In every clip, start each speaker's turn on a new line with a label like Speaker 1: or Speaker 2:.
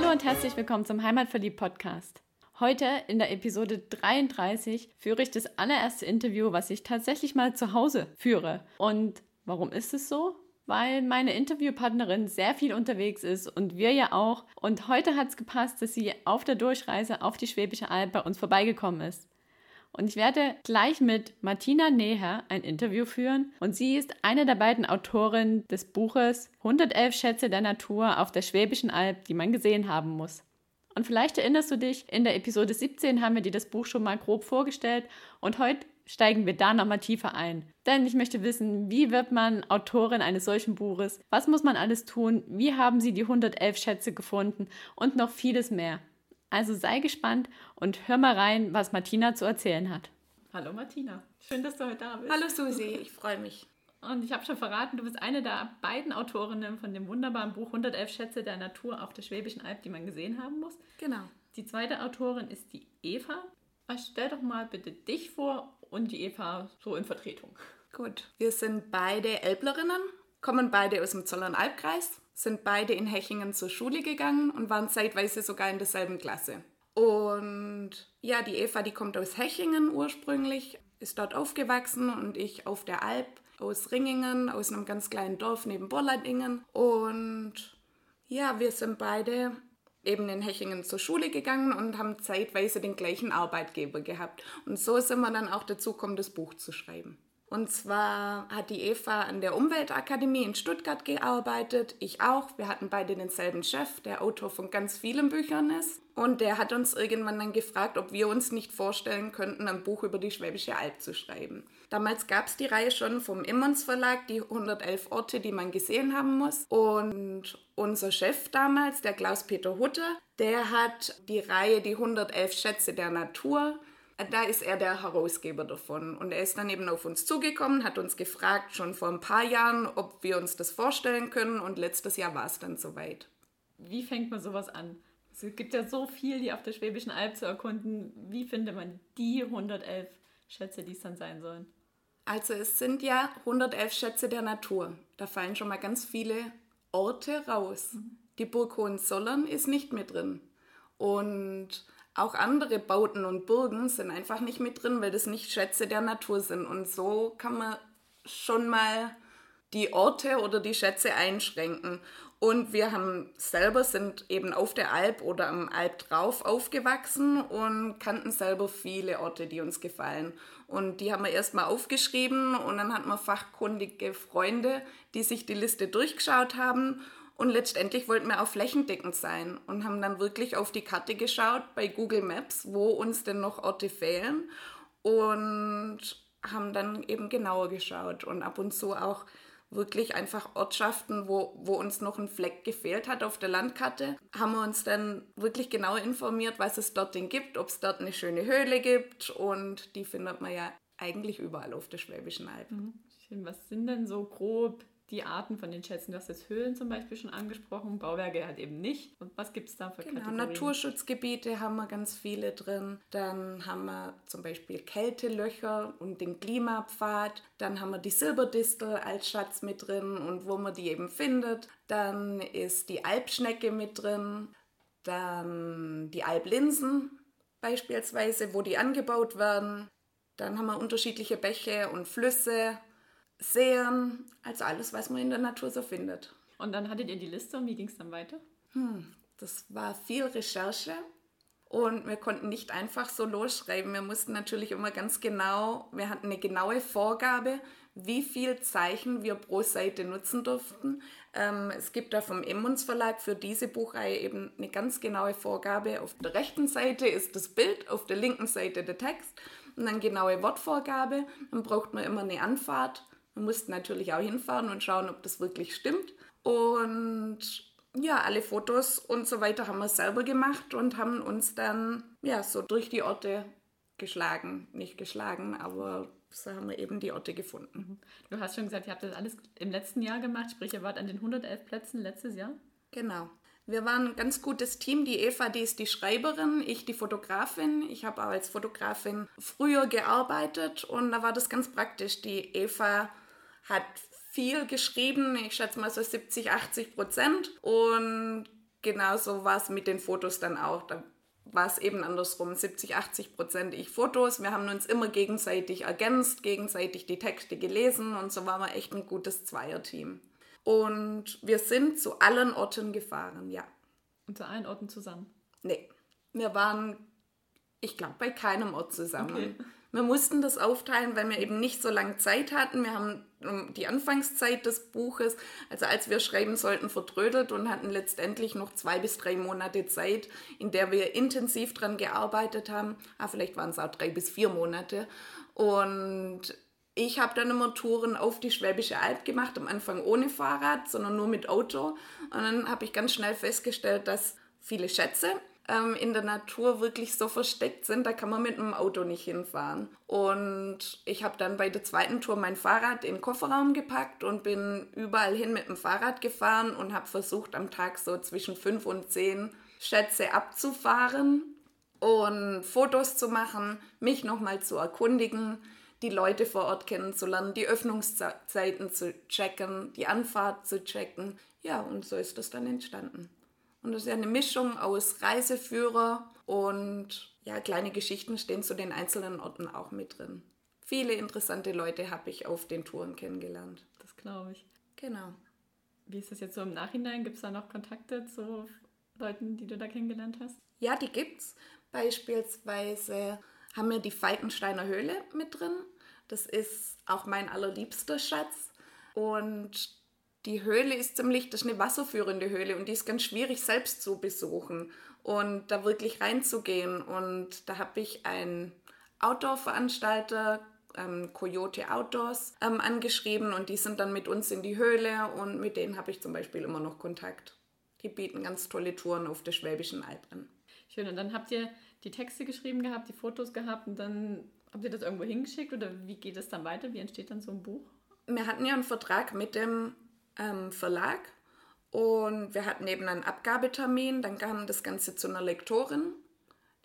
Speaker 1: Hallo und herzlich willkommen zum Heimatverliebt Podcast. Heute in der Episode 33 führe ich das allererste Interview, was ich tatsächlich mal zu Hause führe. Und warum ist es so? Weil meine Interviewpartnerin sehr viel unterwegs ist und wir ja auch. Und heute hat es gepasst, dass sie auf der Durchreise auf die Schwäbische Alb bei uns vorbeigekommen ist. Und ich werde gleich mit Martina Neher ein Interview führen. Und sie ist eine der beiden Autorinnen des Buches 111 Schätze der Natur auf der Schwäbischen Alb, die man gesehen haben muss. Und vielleicht erinnerst du dich, in der Episode 17 haben wir dir das Buch schon mal grob vorgestellt und heute steigen wir da nochmal tiefer ein. Denn ich möchte wissen, wie wird man Autorin eines solchen Buches? Was muss man alles tun? Wie haben sie die 111 Schätze gefunden? Und noch vieles mehr. Also sei gespannt und hör mal rein, was Martina zu erzählen hat. Hallo Martina, schön, dass du heute da bist.
Speaker 2: Hallo Susi, ich freue mich.
Speaker 1: Und ich habe schon verraten, du bist eine der beiden Autorinnen von dem wunderbaren Buch 111 Schätze der Natur auf der Schwäbischen Alb, die man gesehen haben muss.
Speaker 2: Genau.
Speaker 1: Die zweite Autorin ist die Eva. Stell doch mal bitte dich vor und die Eva so in Vertretung.
Speaker 2: Gut, wir sind beide Elblerinnen, kommen beide aus dem Zollern-Albkreis sind beide in Hechingen zur Schule gegangen und waren zeitweise sogar in derselben Klasse. Und ja, die Eva, die kommt aus Hechingen ursprünglich, ist dort aufgewachsen und ich auf der Alp aus Ringingen, aus einem ganz kleinen Dorf neben Borladingen. Und ja, wir sind beide eben in Hechingen zur Schule gegangen und haben zeitweise den gleichen Arbeitgeber gehabt. Und so sind wir dann auch dazu gekommen, das Buch zu schreiben. Und zwar hat die Eva an der Umweltakademie in Stuttgart gearbeitet, ich auch. Wir hatten beide denselben Chef, der Autor von ganz vielen Büchern ist. Und der hat uns irgendwann dann gefragt, ob wir uns nicht vorstellen könnten, ein Buch über die Schwäbische Alb zu schreiben. Damals gab es die Reihe schon vom Immons Verlag, die 111 Orte, die man gesehen haben muss. Und unser Chef damals, der Klaus-Peter Hutter, der hat die Reihe Die 111 Schätze der Natur da ist er der Herausgeber davon. Und er ist dann eben auf uns zugekommen, hat uns gefragt, schon vor ein paar Jahren, ob wir uns das vorstellen können. Und letztes Jahr war es dann soweit.
Speaker 1: Wie fängt man sowas an? Es gibt ja so viel, die auf der Schwäbischen Alb zu erkunden. Wie findet man die 111 Schätze, die es dann sein sollen?
Speaker 2: Also es sind ja 111 Schätze der Natur. Da fallen schon mal ganz viele Orte raus. Mhm. Die Burg Hohenzollern ist nicht mit drin. Und auch andere Bauten und Burgen sind einfach nicht mit drin, weil das nicht Schätze der Natur sind. Und so kann man schon mal die Orte oder die Schätze einschränken. Und wir haben selber sind eben auf der Alp oder am Alp drauf aufgewachsen und kannten selber viele Orte, die uns gefallen. Und die haben wir erstmal aufgeschrieben und dann hatten wir fachkundige Freunde, die sich die Liste durchgeschaut haben und letztendlich wollten wir auch flächendeckend sein und haben dann wirklich auf die Karte geschaut bei Google Maps, wo uns denn noch Orte fehlen und haben dann eben genauer geschaut und ab und zu auch wirklich einfach Ortschaften, wo, wo uns noch ein Fleck gefehlt hat auf der Landkarte, haben wir uns dann wirklich genau informiert, was es dort denn gibt, ob es dort eine schöne Höhle gibt und die findet man ja eigentlich überall auf der Schwäbischen Alb. Mhm.
Speaker 1: Was sind denn so grob die Arten von den Schätzen. Du hast jetzt Höhlen zum Beispiel schon angesprochen, Bauwerke halt eben nicht. Und was gibt es da für genau, Kategorien?
Speaker 2: Naturschutzgebiete haben wir ganz viele drin. Dann haben wir zum Beispiel Kältelöcher und den Klimapfad. Dann haben wir die Silberdistel als Schatz mit drin und wo man die eben findet. Dann ist die Alpschnecke mit drin. Dann die Alblinsen beispielsweise, wo die angebaut werden. Dann haben wir unterschiedliche Bäche und Flüsse Seen, also alles, was man in der Natur so findet.
Speaker 1: Und dann hattet ihr die Liste und wie ging es dann weiter?
Speaker 2: Hm, das war viel Recherche und wir konnten nicht einfach so losschreiben. Wir mussten natürlich immer ganz genau, wir hatten eine genaue Vorgabe, wie viel Zeichen wir pro Seite nutzen durften. Ähm, es gibt da vom Emmons Verlag für diese Buchreihe eben eine ganz genaue Vorgabe. Auf der rechten Seite ist das Bild, auf der linken Seite der Text und dann genaue Wortvorgabe. Dann braucht man immer eine Anfahrt wir mussten natürlich auch hinfahren und schauen, ob das wirklich stimmt. Und ja, alle Fotos und so weiter haben wir selber gemacht und haben uns dann ja so durch die Orte geschlagen. Nicht geschlagen, aber so haben wir eben die Orte gefunden. Mhm.
Speaker 1: Du hast schon gesagt, ihr habt das alles im letzten Jahr gemacht, sprich, ihr wart an den 111 Plätzen letztes Jahr?
Speaker 2: Genau. Wir waren ein ganz gutes Team. Die Eva, die ist die Schreiberin, ich die Fotografin. Ich habe auch als Fotografin früher gearbeitet und da war das ganz praktisch. Die Eva hat viel geschrieben, ich schätze mal so 70, 80 Prozent. Und genauso war es mit den Fotos dann auch. Da war es eben andersrum. 70, 80 Prozent ich Fotos. Wir haben uns immer gegenseitig ergänzt, gegenseitig die Texte gelesen und so waren wir echt ein gutes Zweierteam. Und wir sind zu allen Orten gefahren, ja.
Speaker 1: Und zu allen Orten zusammen?
Speaker 2: Nee. Wir waren, ich glaube, bei keinem Ort zusammen. Okay. Wir mussten das aufteilen, weil wir eben nicht so lange Zeit hatten. Wir haben die Anfangszeit des Buches, also als wir schreiben sollten, vertrödelt und hatten letztendlich noch zwei bis drei Monate Zeit, in der wir intensiv dran gearbeitet haben. Ah, vielleicht waren es auch drei bis vier Monate. Und ich habe dann immer Touren auf die Schwäbische Alb gemacht, am Anfang ohne Fahrrad, sondern nur mit Auto. Und dann habe ich ganz schnell festgestellt, dass viele Schätze ähm, in der Natur wirklich so versteckt sind, da kann man mit einem Auto nicht hinfahren. Und ich habe dann bei der zweiten Tour mein Fahrrad in den Kofferraum gepackt und bin überall hin mit dem Fahrrad gefahren und habe versucht, am Tag so zwischen fünf und zehn Schätze abzufahren und Fotos zu machen, mich nochmal zu erkundigen, die Leute vor Ort kennenzulernen, die Öffnungszeiten zu checken, die Anfahrt zu checken. Ja, und so ist das dann entstanden. Und das ist ja eine Mischung aus Reiseführer und ja, kleine Geschichten stehen zu den einzelnen Orten auch mit drin. Viele interessante Leute habe ich auf den Touren kennengelernt.
Speaker 1: Das glaube ich.
Speaker 2: Genau.
Speaker 1: Wie ist das jetzt so im Nachhinein? Gibt es da noch Kontakte zu Leuten, die du da kennengelernt hast?
Speaker 2: Ja, die gibt's. Beispielsweise haben wir die Falkensteiner Höhle mit drin. Das ist auch mein allerliebster Schatz. Und die Höhle ist ziemlich, das ist eine wasserführende Höhle und die ist ganz schwierig selbst zu besuchen und da wirklich reinzugehen. Und da habe ich einen Outdoor-Veranstalter, ähm, Coyote Outdoors, ähm, angeschrieben und die sind dann mit uns in die Höhle und mit denen habe ich zum Beispiel immer noch Kontakt. Die bieten ganz tolle Touren auf der Schwäbischen Alb an.
Speaker 1: Schön, und dann habt ihr die Texte geschrieben gehabt, die Fotos gehabt und dann habt ihr das irgendwo hingeschickt oder wie geht es dann weiter? Wie entsteht dann so ein Buch?
Speaker 2: Wir hatten ja einen Vertrag mit dem ähm, Verlag und wir hatten eben einen Abgabetermin. Dann kam das Ganze zu einer Lektorin.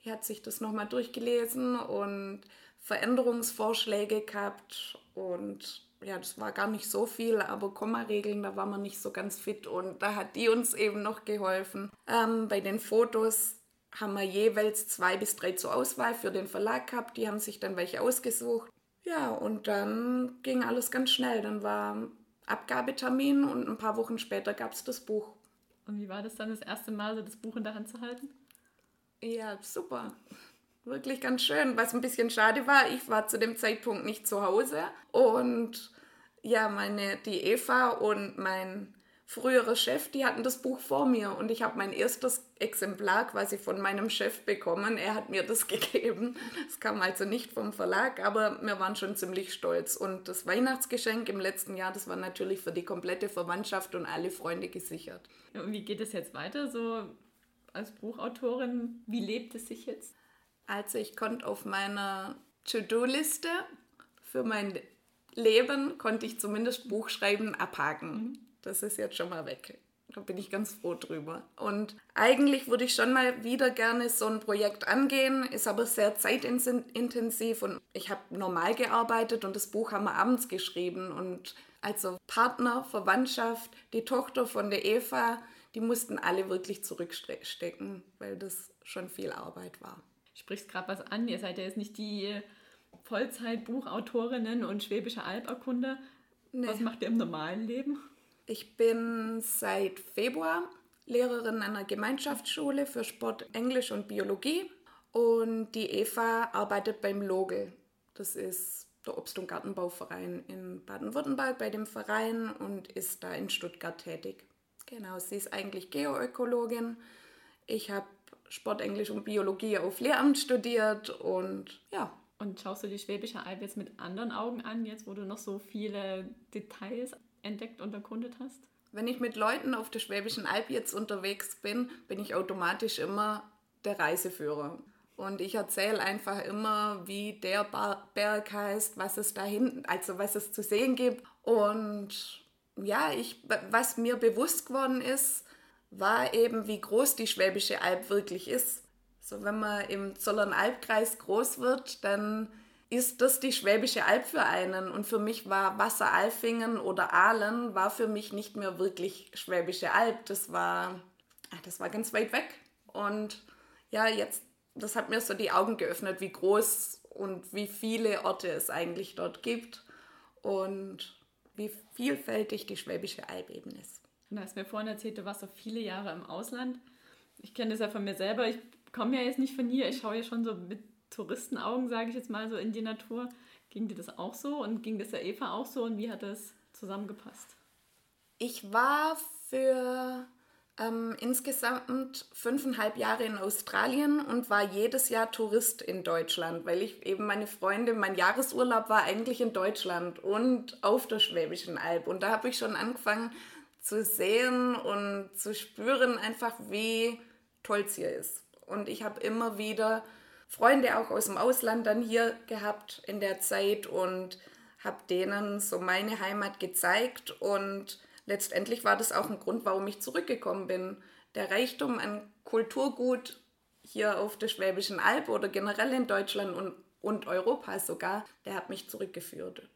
Speaker 2: Die hat sich das nochmal durchgelesen und Veränderungsvorschläge gehabt und ja, das war gar nicht so viel, aber Kommaregeln, da war man nicht so ganz fit und da hat die uns eben noch geholfen. Ähm, bei den Fotos haben wir jeweils zwei bis drei zur Auswahl für den Verlag gehabt, die haben sich dann welche ausgesucht. Ja, und dann ging alles ganz schnell. Dann war Abgabetermin und ein paar Wochen später gab es das Buch.
Speaker 1: Und wie war das dann das erste Mal, so das Buch in der Hand zu halten?
Speaker 2: Ja, super. Wirklich ganz schön. Was ein bisschen schade war, ich war zu dem Zeitpunkt nicht zu Hause und ja, meine, die Eva und mein frühere Chef, die hatten das Buch vor mir und ich habe mein erstes Exemplar quasi von meinem Chef bekommen. Er hat mir das gegeben. Es kam also nicht vom Verlag, aber wir waren schon ziemlich stolz. Und das Weihnachtsgeschenk im letzten Jahr, das war natürlich für die komplette Verwandtschaft und alle Freunde gesichert.
Speaker 1: Und wie geht es jetzt weiter, so als Buchautorin? Wie lebt es sich jetzt?
Speaker 2: Also ich konnte auf meiner To-Do-Liste für mein Leben, konnte ich zumindest Buchschreiben abhaken. Mhm. Das ist jetzt schon mal weg. Da bin ich ganz froh drüber. Und eigentlich würde ich schon mal wieder gerne so ein Projekt angehen, ist aber sehr zeitintensiv und ich habe normal gearbeitet und das Buch haben wir abends geschrieben. Und also Partner, Verwandtschaft, die Tochter von der Eva, die mussten alle wirklich zurückstecken, weil das schon viel Arbeit war.
Speaker 1: Sprichst gerade was an, ihr seid ja jetzt nicht die Vollzeit-Buchautorinnen und schwäbische Alberkunde. Nee. Was macht ihr im normalen Leben?
Speaker 2: Ich bin seit Februar Lehrerin einer Gemeinschaftsschule für Sport, Englisch und Biologie. Und die Eva arbeitet beim Logel. Das ist der Obst- und Gartenbauverein in Baden-Württemberg bei dem Verein und ist da in Stuttgart tätig. Genau, sie ist eigentlich Geoökologin. Ich habe Sport, Englisch und Biologie auf Lehramt studiert und ja.
Speaker 1: Und schaust du die Schwäbische Alb jetzt mit anderen Augen an, jetzt wo du noch so viele Details entdeckt und erkundet hast?
Speaker 2: Wenn ich mit Leuten auf der Schwäbischen Alb jetzt unterwegs bin, bin ich automatisch immer der Reiseführer. Und ich erzähle einfach immer, wie der Berg heißt, was es da hinten, also was es zu sehen gibt. Und ja, ich, was mir bewusst geworden ist, war eben, wie groß die Schwäbische Alb wirklich ist. So, wenn man im Zollernalbkreis groß wird, dann ist das die Schwäbische Alb für einen. Und für mich war Wasseralfingen oder Aalen war für mich nicht mehr wirklich Schwäbische Alb. Das war das war ganz weit weg. Und ja, jetzt, das hat mir so die Augen geöffnet, wie groß und wie viele Orte es eigentlich dort gibt und wie vielfältig die Schwäbische Alb eben ist.
Speaker 1: Du hast mir vorhin erzählt, du warst so viele Jahre im Ausland. Ich kenne das ja von mir selber. Ich komme ja jetzt nicht von hier. Ich schaue ja schon so mit Touristenaugen, sage ich jetzt mal, so in die Natur. Ging dir das auch so und ging das der Eva auch so und wie hat das zusammengepasst?
Speaker 2: Ich war für ähm, insgesamt fünfeinhalb Jahre in Australien und war jedes Jahr Tourist in Deutschland, weil ich eben meine Freunde, mein Jahresurlaub war eigentlich in Deutschland und auf der Schwäbischen Alb. Und da habe ich schon angefangen zu sehen und zu spüren, einfach wie toll es hier ist. Und ich habe immer wieder Freunde auch aus dem Ausland dann hier gehabt in der Zeit und habe denen so meine Heimat gezeigt und letztendlich war das auch ein Grund, warum ich zurückgekommen bin. Der Reichtum an Kulturgut hier auf der Schwäbischen Alb oder generell in Deutschland und, und Europa sogar, der hat mich zurückgeführt.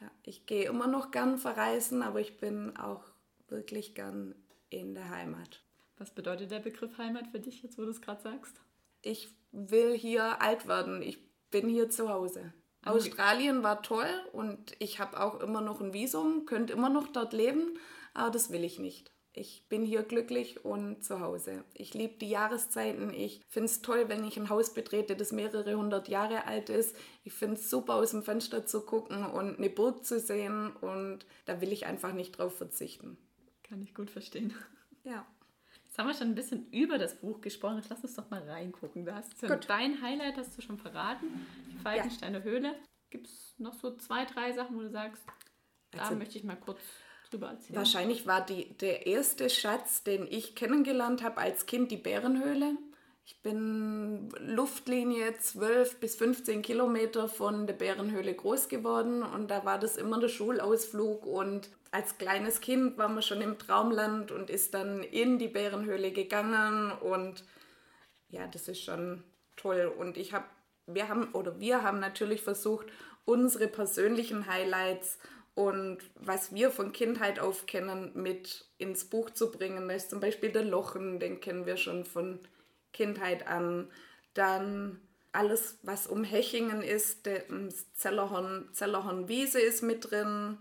Speaker 2: Ja, ich gehe immer noch gern verreisen, aber ich bin auch wirklich gern in der Heimat.
Speaker 1: Was bedeutet der Begriff Heimat für dich jetzt, wo du es gerade sagst?
Speaker 2: Ich will hier alt werden. Ich bin hier zu Hause. Australien war toll und ich habe auch immer noch ein Visum, könnte immer noch dort leben, aber das will ich nicht. Ich bin hier glücklich und zu Hause. Ich liebe die Jahreszeiten. Ich finde es toll, wenn ich ein Haus betrete, das mehrere hundert Jahre alt ist. Ich finde es super, aus dem Fenster zu gucken und eine Burg zu sehen. Und da will ich einfach nicht drauf verzichten.
Speaker 1: Kann ich gut verstehen.
Speaker 2: Ja.
Speaker 1: Jetzt haben wir schon ein bisschen über das Buch gesprochen. Jetzt lass uns doch mal reingucken. Du hast schon dein Highlight, hast du schon verraten. Die Falkensteiner ja. Höhle. Gibt es noch so zwei, drei Sachen, wo du sagst, da also, möchte ich mal kurz drüber erzählen?
Speaker 2: Wahrscheinlich war die, der erste Schatz, den ich kennengelernt habe als Kind, die Bärenhöhle. Ich bin Luftlinie 12 bis 15 Kilometer von der Bärenhöhle groß geworden und da war das immer der Schulausflug und als kleines Kind war man schon im Traumland und ist dann in die Bärenhöhle gegangen und ja, das ist schon toll und ich habe wir haben oder wir haben natürlich versucht unsere persönlichen Highlights und was wir von Kindheit auf kennen mit ins Buch zu bringen. Da ist zum Beispiel der Lochen, den kennen wir schon von Kindheit an. Dann alles, was um Hechingen ist, der Zellerhorn, Zellerhorn Wiese ist mit drin.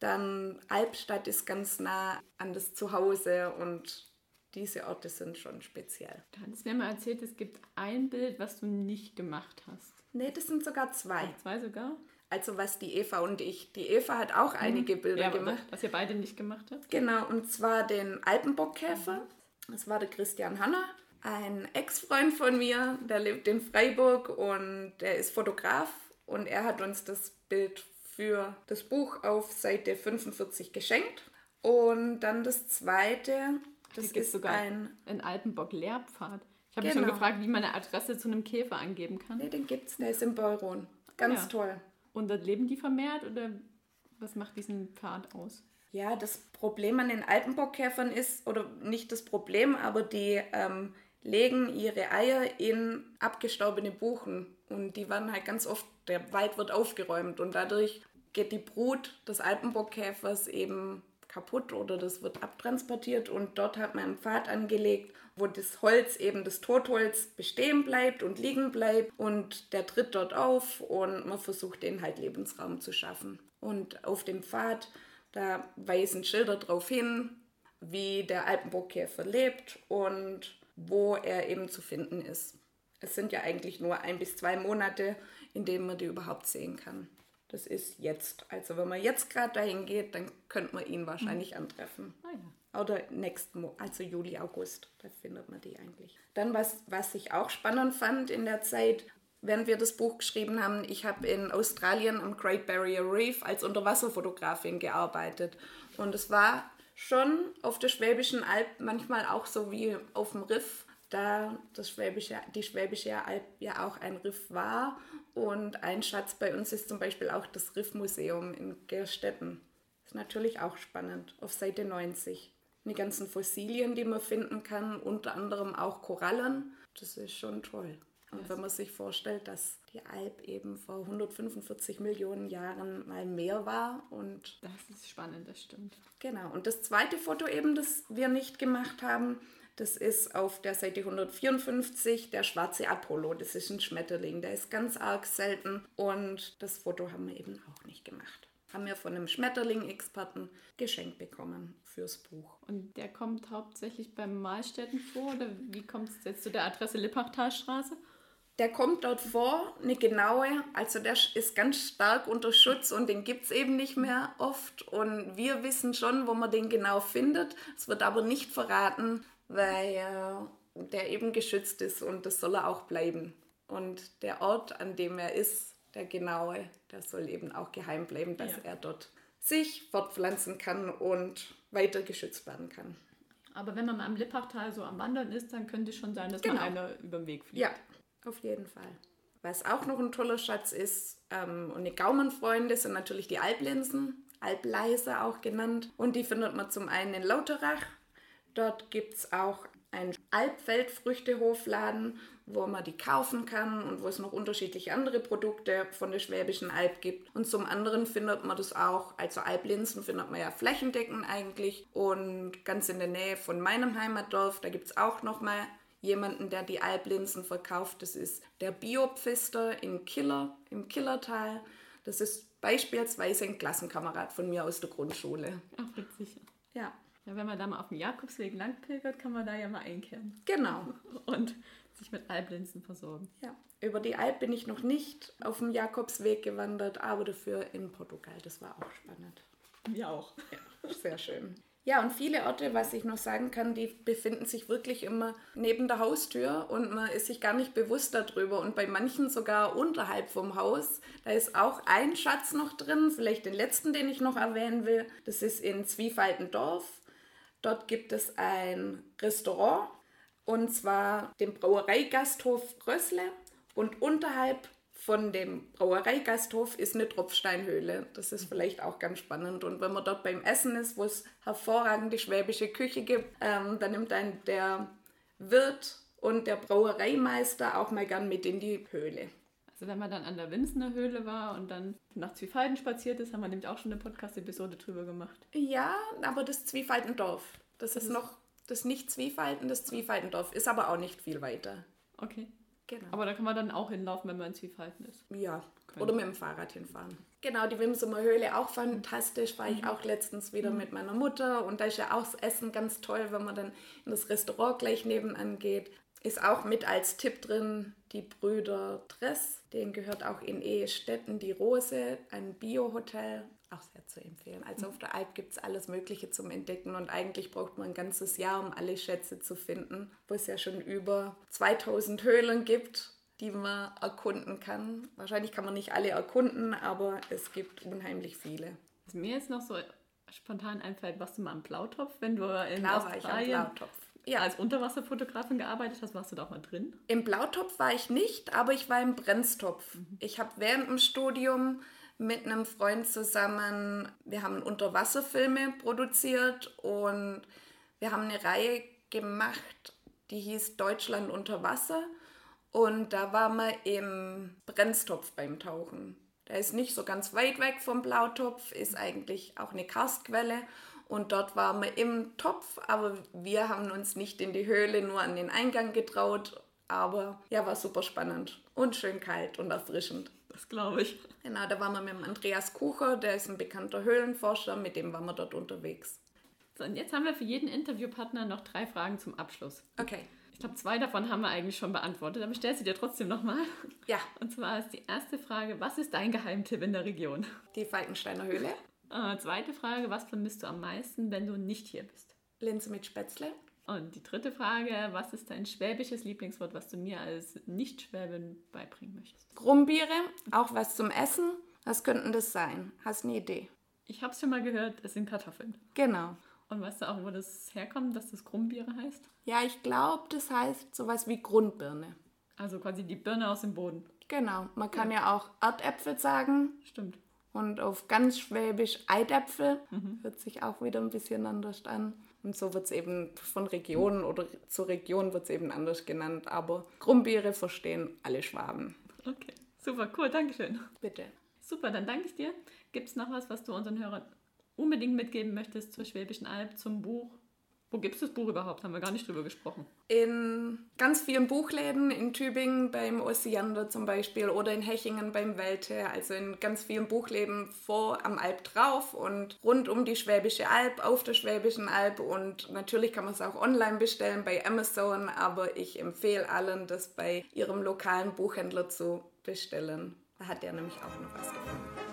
Speaker 2: Dann Albstadt ist ganz nah an das Zuhause und diese Orte sind schon speziell.
Speaker 1: Du hast mir mal erzählt, es gibt ein Bild, was du nicht gemacht hast.
Speaker 2: Nee, das sind sogar zwei.
Speaker 1: Ach, zwei sogar?
Speaker 2: Also was die Eva und ich. Die Eva hat auch mhm. einige Bilder
Speaker 1: ja,
Speaker 2: gemacht.
Speaker 1: Was ihr beide nicht gemacht habt?
Speaker 2: Genau, und zwar den Alpenbockkäfer. Mhm. Das war der Christian Hanner ein Ex-Freund von mir, der lebt in Freiburg und der ist Fotograf und er hat uns das Bild für das Buch auf Seite 45 geschenkt. Und dann das zweite, das ist sogar
Speaker 1: ein, ein Alpenbock-Lehrpfad. Ich habe genau. mich schon genau. gefragt, wie man eine Adresse zu einem Käfer angeben kann.
Speaker 2: Nee, den gibt es, der ist in Beuron. Ganz ja. toll.
Speaker 1: Und dort leben die vermehrt oder was macht diesen Pfad aus?
Speaker 2: Ja, das Problem an den Alpenbockkäfern ist, oder nicht das Problem, aber die ähm, legen ihre Eier in abgestorbene Buchen. Und die werden halt ganz oft, der Wald wird aufgeräumt und dadurch geht die Brut des Alpenbockkäfers eben kaputt oder das wird abtransportiert. Und dort hat man einen Pfad angelegt, wo das Holz eben das Totholz bestehen bleibt und liegen bleibt. Und der tritt dort auf und man versucht den halt Lebensraum zu schaffen. Und auf dem Pfad, da weisen Schilder darauf hin, wie der Alpenbockkäfer lebt. Und wo er eben zu finden ist. Es sind ja eigentlich nur ein bis zwei Monate, in denen man die überhaupt sehen kann. Das ist jetzt. Also wenn man jetzt gerade dahin geht, dann könnte man ihn wahrscheinlich mhm. antreffen.
Speaker 1: Ah, ja.
Speaker 2: Oder nächsten, also Juli, August, da findet man die eigentlich. Dann was, was ich auch spannend fand in der Zeit, während wir das Buch geschrieben haben, ich habe in Australien am Great Barrier Reef als Unterwasserfotografin gearbeitet. Und es war schon auf der Schwäbischen Alb manchmal auch so wie auf dem Riff, da das Schwäbische, die Schwäbische Alb ja auch ein Riff war. Und ein Schatz bei uns ist zum Beispiel auch das Riffmuseum in Gerstetten. Ist natürlich auch spannend, auf Seite 90. Die ganzen Fossilien, die man finden kann, unter anderem auch Korallen, das ist schon toll. Und wenn man sich vorstellt, dass die Alp eben vor 145 Millionen Jahren mal mehr war und...
Speaker 1: Das ist spannend, das stimmt.
Speaker 2: Genau. Und das zweite Foto eben, das wir nicht gemacht haben, Das ist auf der Seite 154 der schwarze Apollo. Das ist ein Schmetterling. Der ist ganz arg selten und das Foto haben wir eben auch nicht gemacht. Haben wir von einem Schmetterling-Experten geschenkt bekommen fürs Buch.
Speaker 1: Und der kommt hauptsächlich beim Mahlstätten vor oder wie kommt es jetzt zu der Adresse Lippachtalstraße?
Speaker 2: Der kommt dort vor, eine genaue, also der ist ganz stark unter Schutz und den gibt es eben nicht mehr oft. Und wir wissen schon, wo man den genau findet. Es wird aber nicht verraten, weil äh, der eben geschützt ist und das soll er auch bleiben. Und der Ort, an dem er ist, der genaue, der soll eben auch geheim bleiben, dass ja. er dort sich fortpflanzen kann und weiter geschützt werden kann.
Speaker 1: Aber wenn man mal am Lippachtal so am Wandern ist, dann könnte es schon sein, dass genau. man einer über den Weg fliegt.
Speaker 2: Ja, auf jeden Fall. Was auch noch ein toller Schatz ist, ähm, und die Gaumenfreunde sind natürlich die Alblinsen, Albleise auch genannt. Und die findet man zum einen in Lauterach. Dort gibt es auch einen Albfeldfrüchtehofladen, wo man die kaufen kann und wo es noch unterschiedliche andere Produkte von der Schwäbischen Alb gibt. Und zum anderen findet man das auch, also Alblinsen findet man ja flächendeckend eigentlich. Und ganz in der Nähe von meinem Heimatdorf, da gibt es auch nochmal jemanden, der die Alblinsen verkauft. Das ist der Biopfister in Killer, im Killertal. Das ist beispielsweise ein Klassenkamerad von mir aus der Grundschule.
Speaker 1: Ach, witzig.
Speaker 2: Ja.
Speaker 1: Ja, wenn man da mal auf dem Jakobsweg langpilgert, kann man da ja mal einkehren.
Speaker 2: Genau.
Speaker 1: Und sich mit Alblinsen versorgen.
Speaker 2: Ja. Über die Alp bin ich noch nicht auf dem Jakobsweg gewandert, aber dafür in Portugal. Das war auch spannend.
Speaker 1: Mir auch.
Speaker 2: Ja, sehr schön. Ja, und viele Orte, was ich noch sagen kann, die befinden sich wirklich immer neben der Haustür und man ist sich gar nicht bewusst darüber. Und bei manchen sogar unterhalb vom Haus. Da ist auch ein Schatz noch drin, vielleicht den letzten, den ich noch erwähnen will. Das ist in Zwiefaltendorf. Dort gibt es ein Restaurant und zwar den Brauereigasthof Grössle. Und unterhalb von dem Brauereigasthof ist eine Tropfsteinhöhle. Das ist vielleicht auch ganz spannend. Und wenn man dort beim Essen ist, wo es hervorragende schwäbische Küche gibt, ähm, dann nimmt ein der Wirt und der Brauereimeister auch mal gern mit in die Höhle.
Speaker 1: Also wenn man dann an der Winzener Höhle war und dann nach Zwiefalten spaziert ist, haben wir nämlich auch schon eine Podcast-Episode drüber gemacht.
Speaker 2: Ja, aber das Zwiefaltendorf. Das, das ist noch das nicht Zwiefalten, das Zwiefaltendorf ist aber auch nicht viel weiter.
Speaker 1: Okay. Genau. Aber da kann man dann auch hinlaufen, wenn man in Zwiefalten ist.
Speaker 2: Ja, Können. oder mit dem Fahrrad hinfahren. Genau, die Wimsumer Höhle auch fantastisch. War ich mhm. auch letztens wieder mhm. mit meiner Mutter. Und da ist ja auch das Essen ganz toll, wenn man dann in das Restaurant gleich nebenan geht. Ist auch mit als Tipp drin die Brüder Dress. Denen gehört auch in Ehestetten die Rose, ein Bio-Hotel auch sehr zu empfehlen. Also auf der Alp gibt es alles Mögliche zum Entdecken und eigentlich braucht man ein ganzes Jahr, um alle Schätze zu finden, wo es ja schon über 2000 Höhlen gibt, die man erkunden kann. Wahrscheinlich kann man nicht alle erkunden, aber es gibt unheimlich viele.
Speaker 1: Was mir jetzt noch so spontan einfällt, warst du mal am Blautopf, wenn du in
Speaker 2: Klar Australien war ich am Blautopf.
Speaker 1: Ja. als Unterwasserfotografin gearbeitet hast, warst du da auch mal drin?
Speaker 2: Im Blautopf war ich nicht, aber ich war im Brenztopf. Mhm. Ich habe während dem Studium mit einem Freund zusammen, wir haben Unterwasserfilme produziert und wir haben eine Reihe gemacht, die hieß Deutschland unter Wasser. Und da waren wir im Brennstopf beim Tauchen. Der ist nicht so ganz weit weg vom Blautopf, ist eigentlich auch eine Karstquelle. Und dort waren wir im Topf, aber wir haben uns nicht in die Höhle, nur an den Eingang getraut. Aber ja, war super spannend und schön kalt und erfrischend.
Speaker 1: Das glaube ich.
Speaker 2: Genau, da waren wir mit dem Andreas Kucher, der ist ein bekannter Höhlenforscher, mit dem waren wir dort unterwegs.
Speaker 1: So, und jetzt haben wir für jeden Interviewpartner noch drei Fragen zum Abschluss.
Speaker 2: Okay.
Speaker 1: Ich glaube, zwei davon haben wir eigentlich schon beantwortet, aber ich stelle sie dir trotzdem nochmal.
Speaker 2: Ja.
Speaker 1: Und zwar ist die erste Frage, was ist dein Geheimtipp in der Region?
Speaker 2: Die Falkensteiner Höhle.
Speaker 1: Äh, zweite Frage, was vermisst du am meisten, wenn du nicht hier bist?
Speaker 2: Linse mit Spätzle.
Speaker 1: Und die dritte Frage, was ist dein schwäbisches Lieblingswort, was du mir als Nicht-Schwäbin beibringen möchtest?
Speaker 2: Grumbiere, auch was zum Essen. Was könnten das sein? Hast du eine Idee?
Speaker 1: Ich habe es schon mal gehört, es sind Kartoffeln.
Speaker 2: Genau.
Speaker 1: Und weißt du auch, wo das herkommt, dass das Grumbiere heißt?
Speaker 2: Ja, ich glaube, das heißt sowas wie Grundbirne.
Speaker 1: Also quasi die Birne aus dem Boden.
Speaker 2: Genau. Man kann ja, ja auch Erdäpfel sagen.
Speaker 1: Stimmt.
Speaker 2: Und auf ganz Schwäbisch Eidäpfel. Mhm. Hört sich auch wieder ein bisschen anders an. Und so wird es eben von Region oder zur Region wird es eben anders genannt. Aber Grumbeere verstehen alle Schwaben.
Speaker 1: Okay, super, cool, Dankeschön.
Speaker 2: Bitte.
Speaker 1: Super, dann danke ich dir. Gibt es noch was, was du unseren Hörern unbedingt mitgeben möchtest zur Schwäbischen Alb, zum Buch? Wo gibt es das Buch überhaupt? Haben wir gar nicht drüber gesprochen.
Speaker 2: In ganz vielen Buchläden, in Tübingen beim Osiander zum Beispiel oder in Hechingen beim Welte, also in ganz vielen Buchläden vor am Alp drauf und rund um die Schwäbische Alb, auf der Schwäbischen Alb und natürlich kann man es auch online bestellen bei Amazon, aber ich empfehle allen, das bei ihrem lokalen Buchhändler zu bestellen. Da hat der nämlich auch noch was gefunden.